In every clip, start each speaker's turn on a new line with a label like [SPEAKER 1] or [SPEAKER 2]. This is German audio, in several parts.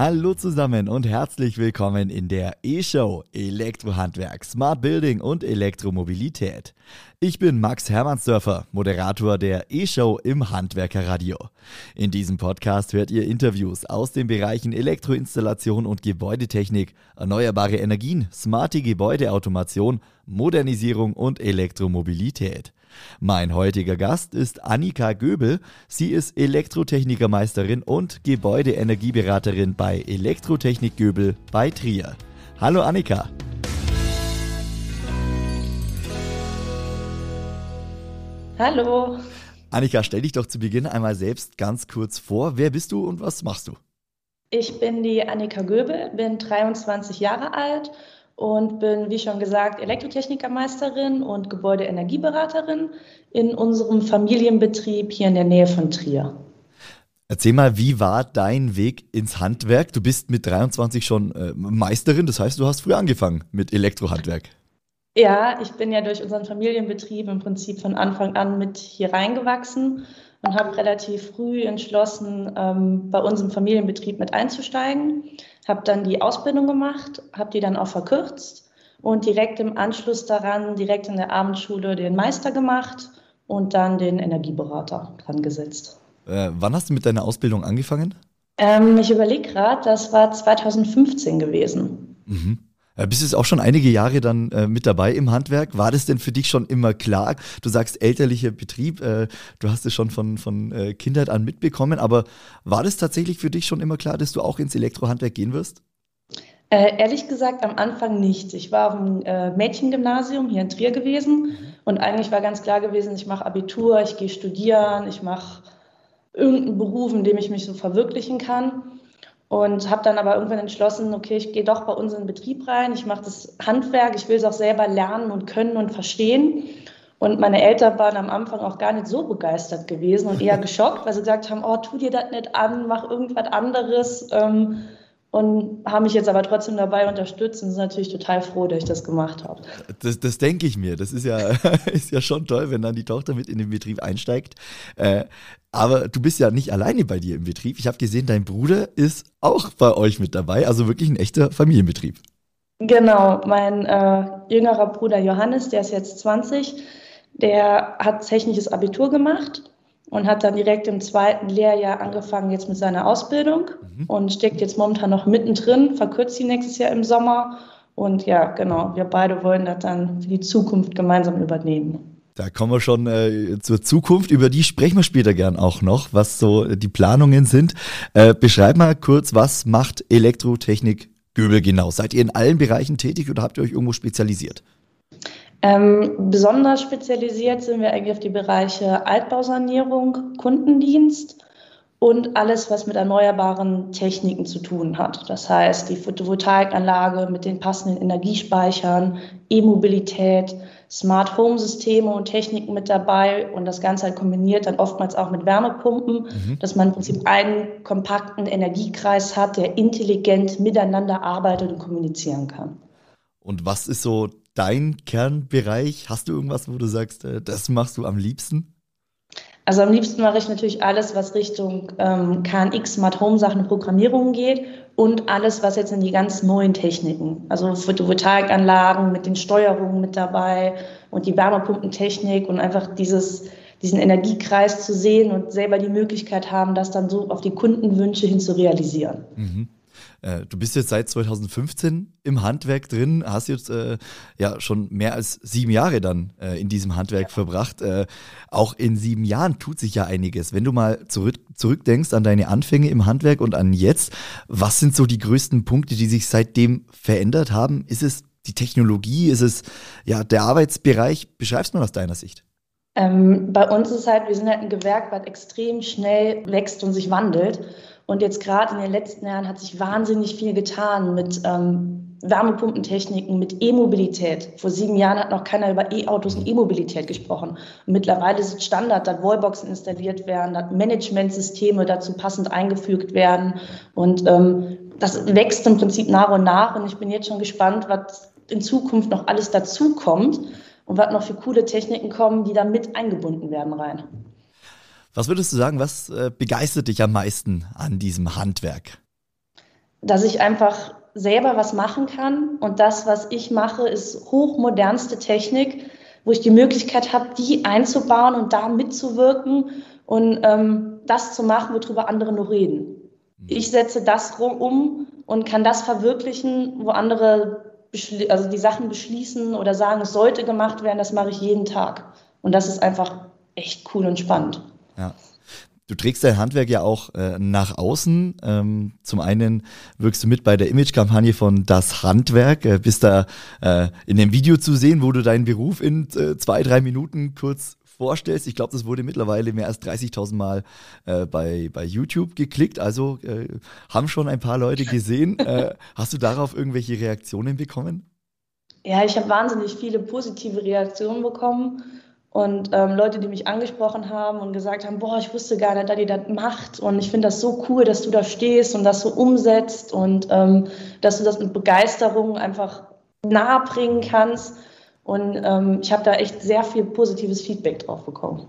[SPEAKER 1] Hallo zusammen und herzlich willkommen in der E-Show Elektrohandwerk, Smart Building und Elektromobilität. Ich bin Max Hermannsdörfer, Moderator der E-Show im Handwerkerradio. In diesem Podcast hört ihr Interviews aus den Bereichen Elektroinstallation und Gebäudetechnik, erneuerbare Energien, smarte Gebäudeautomation, Modernisierung und Elektromobilität. Mein heutiger Gast ist Annika Göbel. Sie ist Elektrotechnikermeisterin und Gebäudeenergieberaterin bei Elektrotechnik Göbel bei Trier. Hallo Annika.
[SPEAKER 2] Hallo.
[SPEAKER 1] Annika, stell dich doch zu Beginn einmal selbst ganz kurz vor. Wer bist du und was machst du?
[SPEAKER 2] Ich bin die Annika Göbel, bin 23 Jahre alt und bin, wie schon gesagt, Elektrotechnikermeisterin und Gebäudeenergieberaterin in unserem Familienbetrieb hier in der Nähe von Trier.
[SPEAKER 1] Erzähl mal, wie war dein Weg ins Handwerk? Du bist mit 23 schon äh, Meisterin, das heißt, du hast früh angefangen mit Elektrohandwerk.
[SPEAKER 2] Ja, ich bin ja durch unseren Familienbetrieb im Prinzip von Anfang an mit hier reingewachsen und habe relativ früh entschlossen, ähm, bei unserem Familienbetrieb mit einzusteigen. Habe dann die Ausbildung gemacht, habe die dann auch verkürzt und direkt im Anschluss daran, direkt in der Abendschule, den Meister gemacht und dann den Energieberater dran gesetzt.
[SPEAKER 1] Äh, wann hast du mit deiner Ausbildung angefangen?
[SPEAKER 2] Ähm, ich überlege gerade, das war 2015 gewesen.
[SPEAKER 1] Mhm. Äh, bist jetzt auch schon einige Jahre dann äh, mit dabei im Handwerk. War das denn für dich schon immer klar? Du sagst elterlicher Betrieb, äh, du hast es schon von, von äh, Kindheit an mitbekommen, aber war das tatsächlich für dich schon immer klar, dass du auch ins Elektrohandwerk gehen wirst?
[SPEAKER 2] Äh, ehrlich gesagt am Anfang nicht. Ich war auf dem äh, Mädchengymnasium hier in Trier gewesen und eigentlich war ganz klar gewesen, ich mache Abitur, ich gehe studieren, ich mache irgendeinen Beruf, in dem ich mich so verwirklichen kann. Und habe dann aber irgendwann entschlossen, okay, ich gehe doch bei uns in den Betrieb rein, ich mache das Handwerk, ich will es auch selber lernen und können und verstehen. Und meine Eltern waren am Anfang auch gar nicht so begeistert gewesen und eher geschockt, weil sie gesagt haben, oh, tu dir das nicht an, mach irgendwas anderes. Ähm, und haben mich jetzt aber trotzdem dabei unterstützt und sind natürlich total froh, dass ich das gemacht habe.
[SPEAKER 1] Das, das denke ich mir. Das ist ja, ist ja schon toll, wenn dann die Tochter mit in den Betrieb einsteigt. Äh, aber du bist ja nicht alleine bei dir im Betrieb. Ich habe gesehen, dein Bruder ist auch bei euch mit dabei, also wirklich ein echter Familienbetrieb.
[SPEAKER 2] Genau, mein äh, jüngerer Bruder Johannes, der ist jetzt 20, der hat technisches Abitur gemacht und hat dann direkt im zweiten Lehrjahr angefangen jetzt mit seiner Ausbildung mhm. und steckt jetzt momentan noch mittendrin, verkürzt sie nächstes Jahr im Sommer. Und ja, genau, wir beide wollen das dann für die Zukunft gemeinsam übernehmen.
[SPEAKER 1] Da kommen wir schon äh, zur Zukunft, über die sprechen wir später gern auch noch, was so die Planungen sind. Äh, beschreib mal kurz, was macht Elektrotechnik Göbel genau? Seid ihr in allen Bereichen tätig oder habt ihr euch irgendwo spezialisiert?
[SPEAKER 2] Ähm, besonders spezialisiert sind wir eigentlich auf die Bereiche Altbausanierung, Kundendienst und alles, was mit erneuerbaren Techniken zu tun hat. Das heißt, die Photovoltaikanlage mit den passenden Energiespeichern, E-Mobilität, Smart Home Systeme und Techniken mit dabei und das Ganze halt kombiniert dann oftmals auch mit Wärmepumpen, mhm. dass man im Prinzip einen kompakten Energiekreis hat, der intelligent miteinander arbeitet und kommunizieren kann.
[SPEAKER 1] Und was ist so dein Kernbereich? Hast du irgendwas, wo du sagst, äh, das machst du am liebsten?
[SPEAKER 2] Also am liebsten mache ich natürlich alles, was Richtung ähm, KNX, Smart Home Sachen, Programmierung geht und alles, was jetzt in die ganz neuen Techniken, also Photovoltaikanlagen mit den Steuerungen mit dabei und die Wärmepumpentechnik und einfach dieses, diesen Energiekreis zu sehen und selber die Möglichkeit haben, das dann so auf die Kundenwünsche hin zu realisieren. Mhm.
[SPEAKER 1] Äh, du bist jetzt seit 2015 im Handwerk drin, hast jetzt äh, ja schon mehr als sieben Jahre dann äh, in diesem Handwerk ja. verbracht. Äh, auch in sieben Jahren tut sich ja einiges. Wenn du mal zurück, zurückdenkst an deine Anfänge im Handwerk und an jetzt, was sind so die größten Punkte, die sich seitdem verändert haben? Ist es die Technologie? Ist es ja der Arbeitsbereich? Beschreibst du mal aus deiner Sicht?
[SPEAKER 2] Ähm, bei uns ist halt, wir sind halt ein Gewerk, was extrem schnell wächst und sich wandelt. Und jetzt gerade in den letzten Jahren hat sich wahnsinnig viel getan mit ähm, Wärmepumpentechniken, mit E-Mobilität. Vor sieben Jahren hat noch keiner über E-Autos und E-Mobilität gesprochen. Und mittlerweile ist es Standard, dass Wallboxen installiert werden, dass Managementsysteme dazu passend eingefügt werden. Und ähm, das wächst im Prinzip nach und nach. Und ich bin jetzt schon gespannt, was in Zukunft noch alles dazukommt und was noch für coole Techniken kommen, die da mit eingebunden werden rein.
[SPEAKER 1] Was würdest du sagen, was äh, begeistert dich am meisten an diesem Handwerk?
[SPEAKER 2] dass ich einfach selber was machen kann. Und das, was ich mache, ist hochmodernste Technik, wo ich die Möglichkeit habe, die einzubauen und da mitzuwirken und ähm, das zu machen, worüber andere nur reden. Mhm. Ich setze das um und kann das verwirklichen, wo andere also die Sachen beschließen oder sagen, es sollte gemacht werden, das mache ich jeden Tag. Und das ist einfach echt cool und spannend.
[SPEAKER 1] Ja. Du trägst dein Handwerk ja auch äh, nach außen. Ähm, zum einen wirkst du mit bei der Image-Kampagne von Das Handwerk, äh, bist da äh, in dem Video zu sehen, wo du deinen Beruf in äh, zwei, drei Minuten kurz vorstellst. Ich glaube, das wurde mittlerweile mehr als 30.000 Mal äh, bei, bei YouTube geklickt. Also äh, haben schon ein paar Leute gesehen. hast du darauf irgendwelche Reaktionen bekommen?
[SPEAKER 2] Ja, ich habe wahnsinnig viele positive Reaktionen bekommen. Und ähm, Leute, die mich angesprochen haben und gesagt haben, boah, ich wusste gar nicht, dass ihr das macht. Und ich finde das so cool, dass du da stehst und das so umsetzt und ähm, dass du das mit Begeisterung einfach nahebringen kannst. Und ähm, ich habe da echt sehr viel positives Feedback drauf bekommen.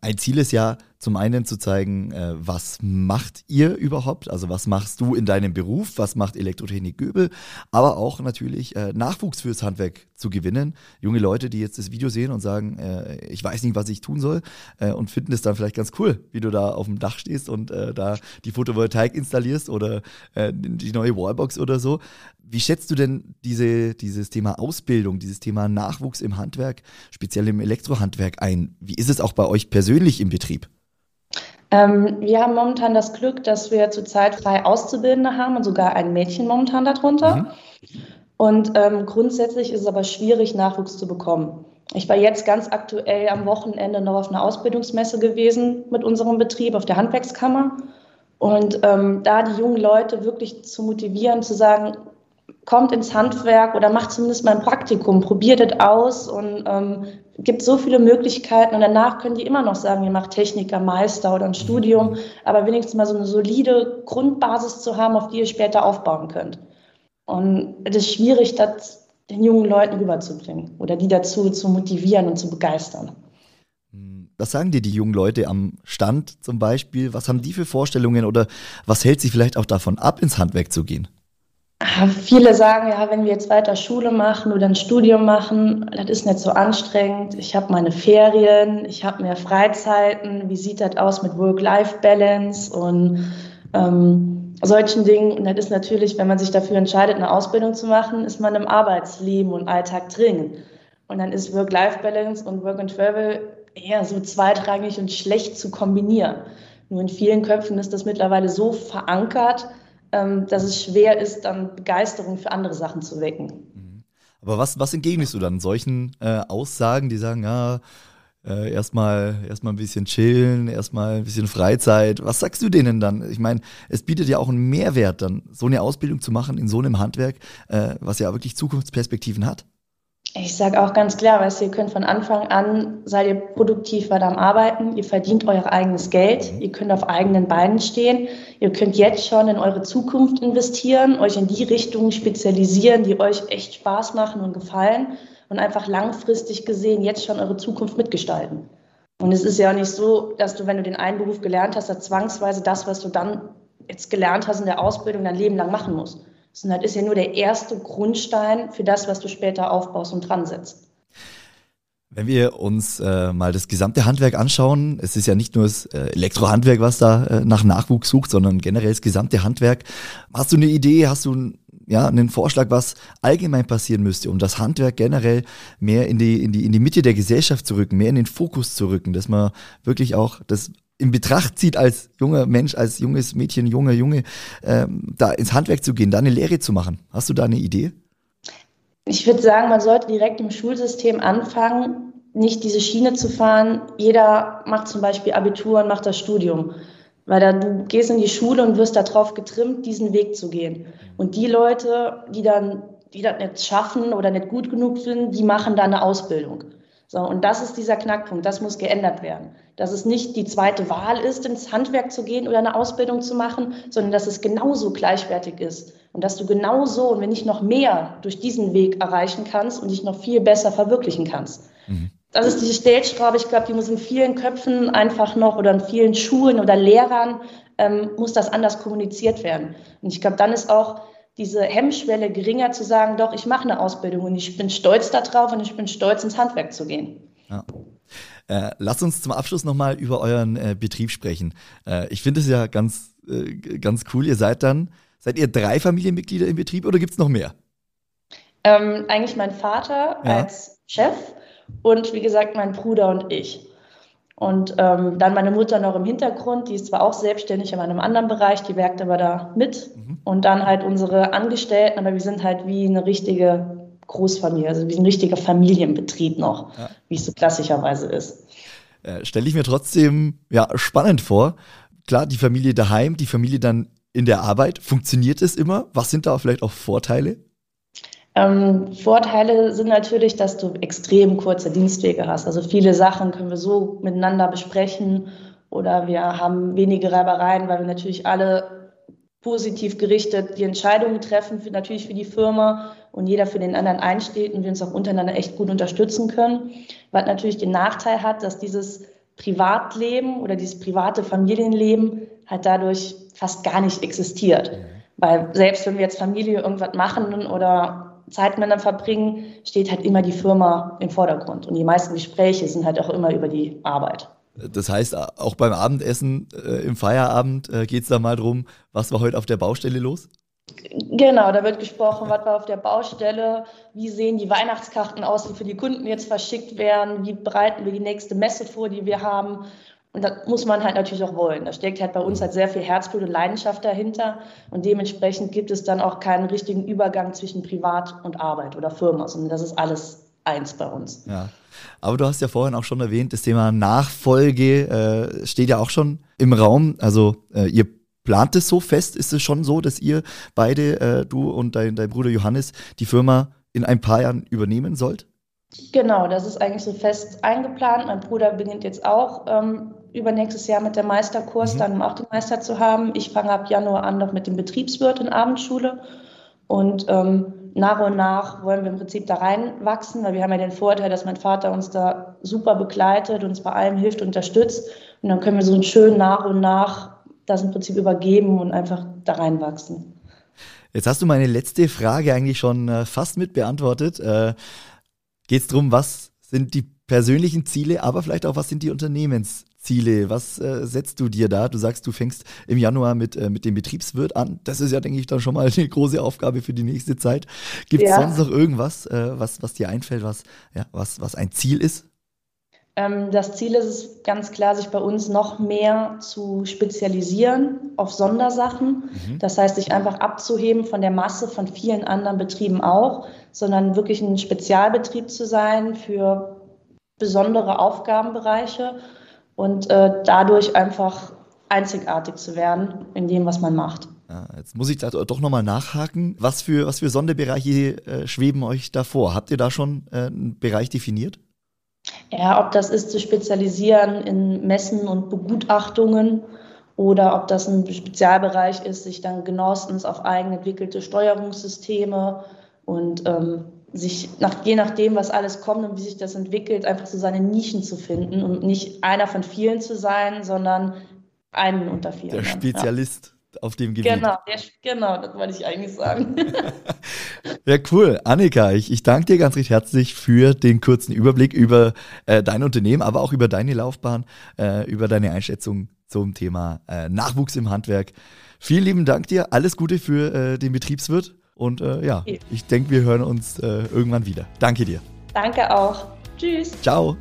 [SPEAKER 1] Ein Ziel ist ja zum einen zu zeigen, äh, was macht ihr überhaupt, also was machst du in deinem Beruf, was macht Elektrotechnik Göbel, aber auch natürlich äh, Nachwuchs fürs Handwerk zu gewinnen. Junge Leute, die jetzt das Video sehen und sagen, äh, ich weiß nicht, was ich tun soll äh, und finden es dann vielleicht ganz cool, wie du da auf dem Dach stehst und äh, da die Photovoltaik installierst oder äh, die neue Wallbox oder so. Wie schätzt du denn diese, dieses Thema Ausbildung, dieses Thema Nachwuchs im Handwerk, speziell im Elektrohandwerk ein? Wie ist es auch bei euch persönlich im Betrieb?
[SPEAKER 2] Ähm, wir haben momentan das Glück, dass wir zurzeit frei Auszubildende haben und sogar ein Mädchen momentan darunter. Mhm. Und ähm, grundsätzlich ist es aber schwierig, Nachwuchs zu bekommen. Ich war jetzt ganz aktuell am Wochenende noch auf einer Ausbildungsmesse gewesen mit unserem Betrieb auf der Handwerkskammer. Und ähm, da die jungen Leute wirklich zu motivieren, zu sagen, kommt ins Handwerk oder macht zumindest mal ein Praktikum, probiert es aus und ähm, gibt so viele Möglichkeiten. Und danach können die immer noch sagen, ihr macht Techniker, Meister oder ein Studium, aber wenigstens mal so eine solide Grundbasis zu haben, auf die ihr später aufbauen könnt. Und es ist schwierig, das den jungen Leuten rüberzubringen oder die dazu zu motivieren und zu begeistern.
[SPEAKER 1] Was sagen dir die jungen Leute am Stand zum Beispiel? Was haben die für Vorstellungen oder was hält sie vielleicht auch davon ab, ins Handwerk zu gehen?
[SPEAKER 2] Viele sagen, ja, wenn wir jetzt weiter Schule machen oder ein Studium machen, das ist nicht so anstrengend. Ich habe meine Ferien, ich habe mehr Freizeiten. Wie sieht das aus mit Work-Life-Balance und ähm, solchen Dingen? Und das ist natürlich, wenn man sich dafür entscheidet, eine Ausbildung zu machen, ist man im Arbeitsleben und Alltag drin. Und dann ist Work-Life-Balance und Work and Travel eher so zweitrangig und schlecht zu kombinieren. Nur in vielen Köpfen ist das mittlerweile so verankert, dass es schwer ist, dann Begeisterung für andere Sachen zu wecken. Mhm.
[SPEAKER 1] Aber was, was entgegnest du dann solchen äh, Aussagen, die sagen, ja, äh, erstmal erstmal ein bisschen chillen, erstmal ein bisschen Freizeit. Was sagst du denen dann? Ich meine, es bietet ja auch einen Mehrwert, dann so eine Ausbildung zu machen in so einem Handwerk, äh, was ja wirklich Zukunftsperspektiven hat.
[SPEAKER 2] Ich sage auch ganz klar, weißt ihr könnt von Anfang an, seid ihr produktiv weiter am Arbeiten, ihr verdient euer eigenes Geld, ihr könnt auf eigenen Beinen stehen, ihr könnt jetzt schon in eure Zukunft investieren, euch in die Richtungen spezialisieren, die euch echt Spaß machen und gefallen und einfach langfristig gesehen jetzt schon eure Zukunft mitgestalten. Und es ist ja auch nicht so, dass du, wenn du den einen Beruf gelernt hast, dass zwangsweise das, was du dann jetzt gelernt hast in der Ausbildung, dein Leben lang machen musst sondern das ist ja nur der erste Grundstein für das, was du später aufbaust und dran setzt.
[SPEAKER 1] Wenn wir uns äh, mal das gesamte Handwerk anschauen, es ist ja nicht nur das äh, Elektrohandwerk, was da äh, nach Nachwuchs sucht, sondern generell das gesamte Handwerk. Hast du eine Idee, hast du ja, einen Vorschlag, was allgemein passieren müsste, um das Handwerk generell mehr in die, in, die, in die Mitte der Gesellschaft zu rücken, mehr in den Fokus zu rücken, dass man wirklich auch das in Betracht zieht, als junger Mensch, als junges Mädchen, junger Junge, ähm, da ins Handwerk zu gehen, da eine Lehre zu machen? Hast du da eine Idee?
[SPEAKER 2] Ich würde sagen, man sollte direkt im Schulsystem anfangen, nicht diese Schiene zu fahren. Jeder macht zum Beispiel Abitur und macht das Studium. Weil da, du gehst in die Schule und wirst darauf getrimmt, diesen Weg zu gehen. Und die Leute, die dann, die das nicht schaffen oder nicht gut genug sind, die machen da eine Ausbildung. So, und das ist dieser Knackpunkt, das muss geändert werden. Dass es nicht die zweite Wahl ist, ins Handwerk zu gehen oder eine Ausbildung zu machen, sondern dass es genauso gleichwertig ist. Und dass du genauso und wenn nicht noch mehr durch diesen Weg erreichen kannst und dich noch viel besser verwirklichen kannst. Mhm. Das ist diese Stellschraube, ich glaube, die muss in vielen Köpfen einfach noch oder in vielen Schulen oder Lehrern ähm, muss das anders kommuniziert werden. Und ich glaube, dann ist auch diese Hemmschwelle geringer zu sagen, doch, ich mache eine Ausbildung und ich bin stolz darauf und ich bin stolz, ins Handwerk zu gehen. Ja.
[SPEAKER 1] Äh, lasst uns zum Abschluss nochmal über euren äh, Betrieb sprechen. Äh, ich finde es ja ganz, äh, ganz cool. Ihr seid dann, seid ihr drei Familienmitglieder im Betrieb oder gibt es noch mehr?
[SPEAKER 2] Ähm, eigentlich mein Vater ja. als Chef und wie gesagt mein Bruder und ich. Und ähm, dann meine Mutter noch im Hintergrund, die ist zwar auch selbstständig in einem anderen Bereich, die werkt aber da mit. Mhm. Und dann halt unsere Angestellten, aber wir sind halt wie eine richtige Großfamilie, also wie ein richtiger Familienbetrieb noch, ja. wie es so klassischerweise ist.
[SPEAKER 1] Äh, Stelle ich mir trotzdem ja, spannend vor. Klar, die Familie daheim, die Familie dann in der Arbeit. Funktioniert es immer? Was sind da vielleicht auch Vorteile?
[SPEAKER 2] Ähm, Vorteile sind natürlich, dass du extrem kurze Dienstwege hast. Also viele Sachen können wir so miteinander besprechen oder wir haben wenige Reibereien, weil wir natürlich alle positiv gerichtet die Entscheidungen treffen, für, natürlich für die Firma und jeder für den anderen einsteht und wir uns auch untereinander echt gut unterstützen können. Was natürlich den Nachteil hat, dass dieses Privatleben oder dieses private Familienleben halt dadurch fast gar nicht existiert. Weil selbst wenn wir jetzt Familie irgendwas machen oder Zeit miteinander verbringen, steht halt immer die Firma im Vordergrund. Und die meisten Gespräche sind halt auch immer über die Arbeit.
[SPEAKER 1] Das heißt, auch beim Abendessen äh, im Feierabend äh, geht es da mal drum, was war heute auf der Baustelle los?
[SPEAKER 2] Genau, da wird gesprochen, was war auf der Baustelle, wie sehen die Weihnachtskarten aus, die für die Kunden jetzt verschickt werden, wie bereiten wir die nächste Messe vor, die wir haben. Und das muss man halt natürlich auch wollen. Da steckt halt bei uns halt sehr viel Herzblut und Leidenschaft dahinter. Und dementsprechend gibt es dann auch keinen richtigen Übergang zwischen Privat und Arbeit oder Firma, sondern das ist alles eins bei uns.
[SPEAKER 1] Ja. Aber du hast ja vorhin auch schon erwähnt, das Thema Nachfolge äh, steht ja auch schon im Raum. Also äh, ihr plant es so fest? Ist es schon so, dass ihr beide, äh, du und dein, dein Bruder Johannes, die Firma in ein paar Jahren übernehmen sollt?
[SPEAKER 2] Genau, das ist eigentlich so fest eingeplant. Mein Bruder beginnt jetzt auch ähm, übernächstes Jahr mit dem Meisterkurs, mhm. dann um auch den Meister zu haben. Ich fange ab Januar an noch mit dem Betriebswirt in Abendschule und ähm, nach und nach wollen wir im Prinzip da reinwachsen, weil wir haben ja den Vorteil, dass mein Vater uns da super begleitet, uns bei allem hilft, unterstützt und dann können wir so schön nach und nach das im Prinzip übergeben und einfach da reinwachsen.
[SPEAKER 1] Jetzt hast du meine letzte Frage eigentlich schon äh, fast mit beantwortet. Äh, Geht es darum, was sind die persönlichen Ziele, aber vielleicht auch, was sind die Unternehmensziele? Was äh, setzt du dir da? Du sagst, du fängst im Januar mit, äh, mit dem Betriebswirt an. Das ist ja, denke ich, dann schon mal eine große Aufgabe für die nächste Zeit. Gibt es ja. sonst noch irgendwas, äh, was, was dir einfällt, was, ja, was, was ein Ziel ist?
[SPEAKER 2] Ähm, das Ziel ist es ganz klar, sich bei uns noch mehr zu spezialisieren auf Sondersachen. Mhm. Das heißt, sich einfach abzuheben von der Masse von vielen anderen Betrieben auch, sondern wirklich ein Spezialbetrieb zu sein für besondere Aufgabenbereiche und äh, dadurch einfach einzigartig zu werden in dem, was man macht.
[SPEAKER 1] Ja, jetzt muss ich da doch nochmal nachhaken. Was für, was für Sonderbereiche äh, schweben euch da vor? Habt ihr da schon äh, einen Bereich definiert?
[SPEAKER 2] Ja, ob das ist zu spezialisieren in Messen und Begutachtungen oder ob das ein Spezialbereich ist, sich dann genauestens auf eigen entwickelte Steuerungssysteme und ähm, sich nach, je nachdem, was alles kommt und wie sich das entwickelt, einfach so seine Nischen zu finden und nicht einer von vielen zu sein, sondern einen unter vielen.
[SPEAKER 1] Der Spezialist. Ja auf dem Gebiet.
[SPEAKER 2] Genau, der, genau, das wollte ich eigentlich sagen.
[SPEAKER 1] ja, cool. Annika, ich, ich danke dir ganz recht herzlich für den kurzen Überblick über äh, dein Unternehmen, aber auch über deine Laufbahn, äh, über deine Einschätzung zum Thema äh, Nachwuchs im Handwerk. Vielen lieben Dank dir. Alles Gute für äh, den Betriebswirt. Und äh, ja, ich denke, wir hören uns äh, irgendwann wieder. Danke dir.
[SPEAKER 2] Danke auch. Tschüss.
[SPEAKER 1] Ciao.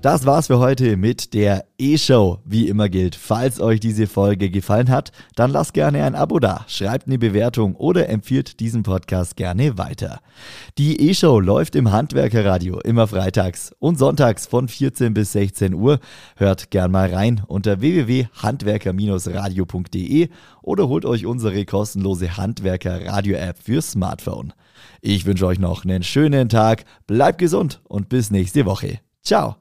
[SPEAKER 1] Das war's für heute mit der E-Show. Wie immer gilt, falls euch diese Folge gefallen hat, dann lasst gerne ein Abo da, schreibt eine Bewertung oder empfiehlt diesen Podcast gerne weiter. Die E-Show läuft im Handwerkerradio immer freitags und sonntags von 14 bis 16 Uhr. Hört gern mal rein unter www.handwerker-radio.de oder holt euch unsere kostenlose Handwerker-Radio-App für Smartphone. Ich wünsche euch noch einen schönen Tag, bleibt gesund und bis nächste Woche. Ciao!